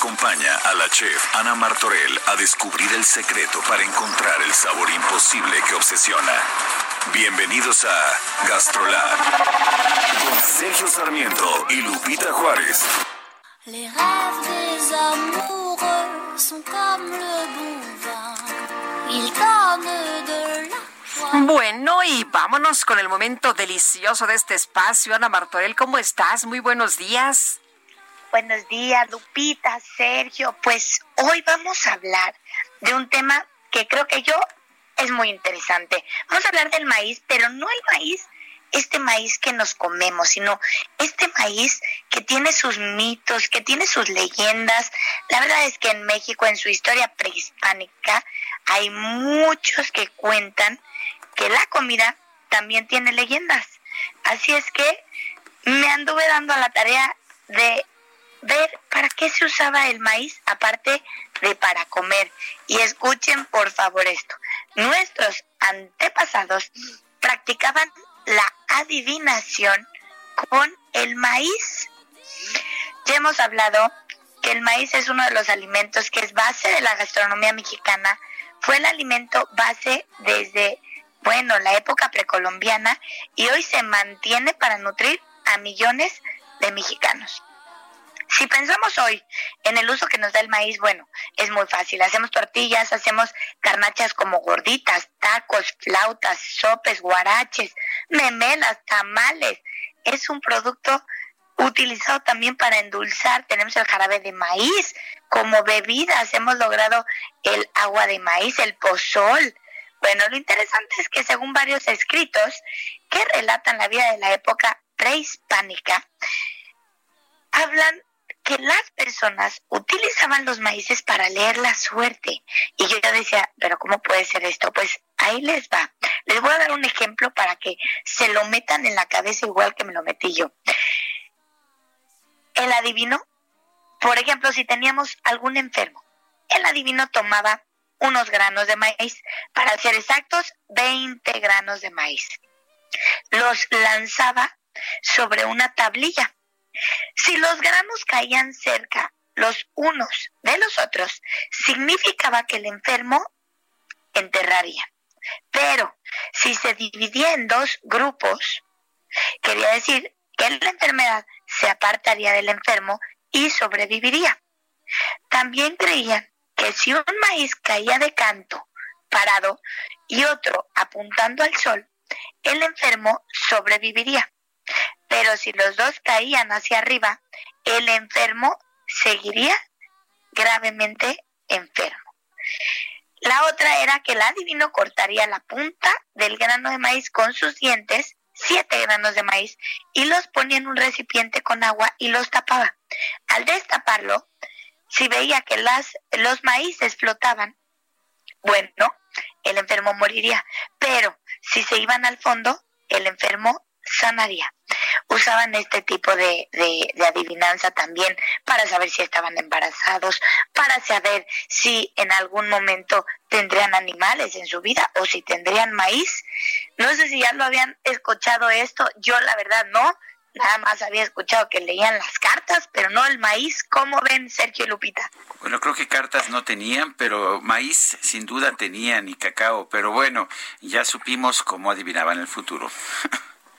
Acompaña a la chef Ana Martorell a descubrir el secreto para encontrar el sabor imposible que obsesiona. Bienvenidos a Gastrolab con Sergio Sarmiento y Lupita Juárez. Les rêves des amoureux sont comme le bon vin. Ils donnent de la joie. Bueno, y vámonos con el momento delicioso de este espacio. Ana Martorell, ¿cómo estás? Muy buenos días. Buenos días, Lupita, Sergio. Pues hoy vamos a hablar de un tema que creo que yo es muy interesante. Vamos a hablar del maíz, pero no el maíz, este maíz que nos comemos, sino este maíz que tiene sus mitos, que tiene sus leyendas. La verdad es que en México, en su historia prehispánica, hay muchos que cuentan que la comida también tiene leyendas. Así es que me anduve dando a la tarea de ver para qué se usaba el maíz aparte de para comer. Y escuchen por favor esto. Nuestros antepasados practicaban la adivinación con el maíz. Ya hemos hablado que el maíz es uno de los alimentos que es base de la gastronomía mexicana. Fue el alimento base desde, bueno, la época precolombiana y hoy se mantiene para nutrir a millones de mexicanos. Si pensamos hoy en el uso que nos da el maíz, bueno, es muy fácil. Hacemos tortillas, hacemos carnachas como gorditas, tacos, flautas, sopes, guaraches, memelas, tamales. Es un producto utilizado también para endulzar. Tenemos el jarabe de maíz como bebidas. Hemos logrado el agua de maíz, el pozol. Bueno, lo interesante es que según varios escritos que relatan la vida de la época prehispánica, hablan que las personas utilizaban los maíces para leer la suerte. Y yo decía, pero ¿cómo puede ser esto? Pues ahí les va. Les voy a dar un ejemplo para que se lo metan en la cabeza igual que me lo metí yo. El adivino, por ejemplo, si teníamos algún enfermo, el adivino tomaba unos granos de maíz, para ser exactos, 20 granos de maíz. Los lanzaba sobre una tablilla si los granos caían cerca los unos de los otros, significaba que el enfermo enterraría. Pero si se dividía en dos grupos, quería decir que la enfermedad se apartaría del enfermo y sobreviviría. También creían que si un maíz caía de canto, parado, y otro apuntando al sol, el enfermo sobreviviría. Pero si los dos caían hacia arriba, el enfermo seguiría gravemente enfermo. La otra era que el adivino cortaría la punta del grano de maíz con sus dientes, siete granos de maíz, y los ponía en un recipiente con agua y los tapaba. Al destaparlo, si veía que las, los maíces flotaban, bueno, el enfermo moriría. Pero si se iban al fondo, el enfermo sanaría. Usaban este tipo de, de, adivinanza también para saber si estaban embarazados, para saber si en algún momento tendrían animales en su vida o si tendrían maíz. No sé si ya lo habían escuchado esto, yo la verdad no, nada más había escuchado que leían las cartas, pero no el maíz. ¿Cómo ven, Sergio y Lupita? Bueno, creo que cartas no tenían, pero maíz sin duda tenían y cacao. Pero bueno, ya supimos cómo adivinaban el futuro.